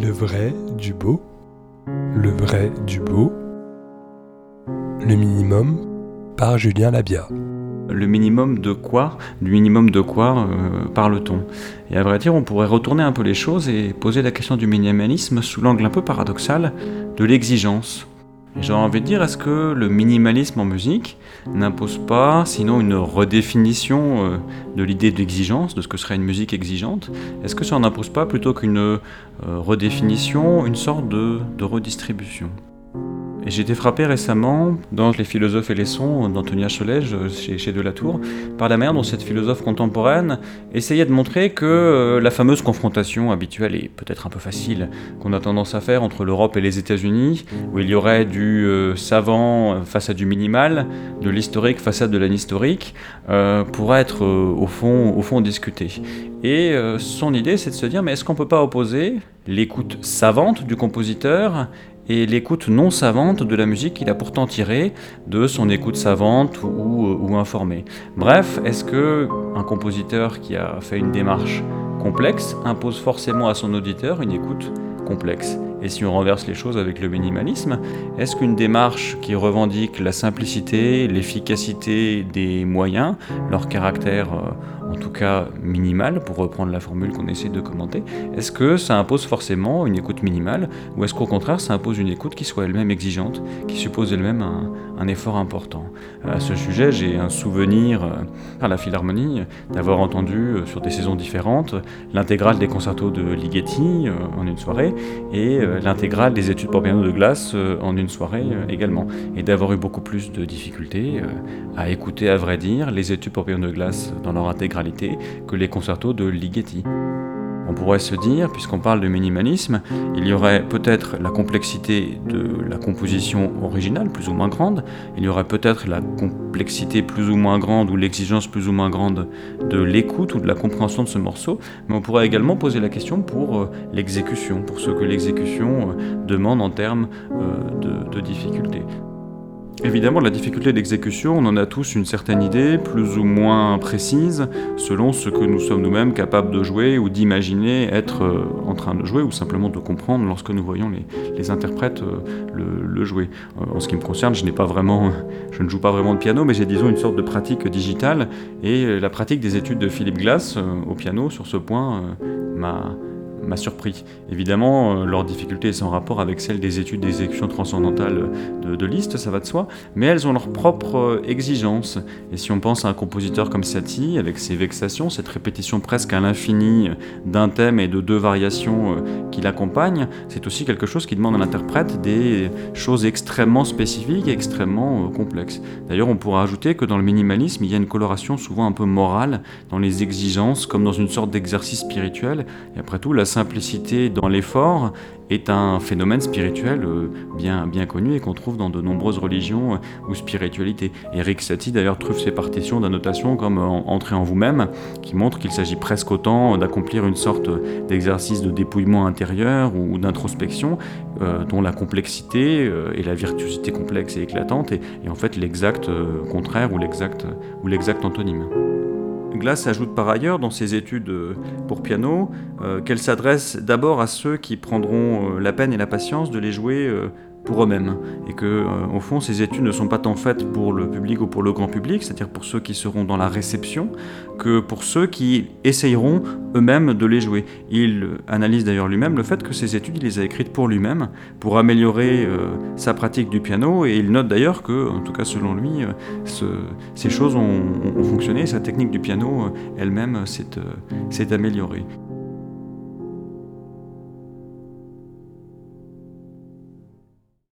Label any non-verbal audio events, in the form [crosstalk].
Le vrai du beau, le vrai du beau, le minimum par Julien Labia. Le minimum de quoi Du minimum de quoi euh, parle-t-on? Et à vrai dire, on pourrait retourner un peu les choses et poser la question du minimalisme sous l'angle un peu paradoxal de l'exigence. J'ai envie de dire, est-ce que le minimalisme en musique n'impose pas sinon une redéfinition euh, de l'idée d'exigence, de ce que serait une musique exigeante? Est-ce que ça n'impose pas plutôt qu'une euh, redéfinition, une sorte de redistribution? Et j'ai été frappé récemment, dans Les philosophes et les sons d'Antonia Cholège chez, Delatour, par la manière dont cette philosophe contemporaine essayait de montrer que euh, la fameuse confrontation habituelle et peut-être un peu facile qu'on a tendance à faire entre l'Europe et les États-Unis, où il y aurait du euh, savant face à du minimal, de l'historique face à de l'anhistorique, euh, pourrait être au, fond, au fond discuté. Et son idée, c'est de se dire, mais est-ce qu'on ne peut pas opposer l'écoute savante du compositeur et l'écoute non savante de la musique qu'il a pourtant tirée de son écoute savante ou, informée. Bref, est-ce que un compositeur qui a fait une démarche complexe impose forcément à son auditeur une écoute complexe? Et si on renverse les choses avec le minimalisme, est-ce qu'une démarche qui revendique la simplicité, l'efficacité des moyens, leur caractère euh, en tout cas minimale, pour reprendre la formule qu'on essaie de commenter, est-ce que ça impose forcément une écoute minimale, ou est-ce qu'au contraire ça impose une écoute qui soit elle-même exigeante, qui suppose elle-même un, effort important? À ce sujet, j'ai un souvenir euh, à la Philharmonie d'avoir entendu euh, sur des saisons différentes l'intégrale des concertos de Ligeti euh, en une soirée, et l'intégrale des études pour piano de glace en une soirée également, et d'avoir eu beaucoup plus de difficultés à écouter, à vrai dire, les études pour piano de glace dans leur intégrale que les concertos de Ligeti. Pourrait se dire, puisqu'on parle de minimalisme, il y aurait peut-être la complexité de la composition originale, plus ou moins grande, il y aurait peut-être la complexité plus ou moins grande ou l'exigence plus ou moins grande de l'écoute ou de la compréhension de ce morceau, mais on pourrait également poser la question pour euh, l'exécution, pour ce que l'exécution euh, demande en termes euh, de, de difficultés. Évidemment, la difficulté d'exécution, on en a tous une certaine idée, plus ou moins précise, selon ce que nous sommes nous-mêmes capables de jouer ou d'imaginer être euh, en train de jouer, ou simplement de comprendre lorsque nous voyons les, interprètes euh, le, jouer. Euh, en ce qui me concerne, je pas vraiment, [laughs] je ne joue pas vraiment de piano, mais j'ai disons une sorte de pratique digitale, et la pratique des études de Philippe Glass au piano sur ce point m'a m'a surpris. Évidemment, euh, leur difficulté est sans rapport avec celle des études d'exécution transcendantale de, de, Liszt, ça va de soi, mais elles ont leurs propres exigences. Et si on pense à un compositeur comme Satie, avec ses vexations, cette répétition presque à l'infini d'un thème et de deux variations euh, qui l'accompagnent, c'est aussi quelque chose qui demande à l'interprète des choses extrêmement spécifiques et extrêmement euh, complexes. D'ailleurs, on pourrait ajouter que dans le minimalisme, il y a une coloration souvent un peu morale dans les exigences, comme dans une sorte d'exercice spirituel. Et après tout, la simplicité dans l'effort est un phénomène spirituel euh, bien, connu et qu'on trouve dans de nombreuses religions euh, ou spiritualités. Eric Satie d'ailleurs trouve ses partitions d'annotation comme Entrer en vous-même, qui montre qu'il s'agit presque autant d'accomplir une sorte d'exercice de dépouillement intérieur ou, d'introspection, euh, dont la complexité et la virtuosité complexe et éclatante est, en fait l'exact contraire ou l'exact antonyme. Glass ajoute par ailleurs dans ses études euh, pour piano euh, qu'elle s'adresse d'abord à ceux qui prendront euh, la peine et la patience de les jouer eux-mêmes. Et que, euh, au fond, ces études ne sont pas tant faites pour le public ou pour le grand public, c'est-à-dire pour ceux qui seront dans la réception, que pour ceux qui essayeront eux-mêmes de les jouer. Il analyse d'ailleurs lui-même le fait que ces études, il les a écrites pour lui-même, pour améliorer euh, sa pratique du piano, et il note d'ailleurs que, en tout cas selon lui, euh, ces choses ont, fonctionné, sa technique du piano elle-même s'est améliorée.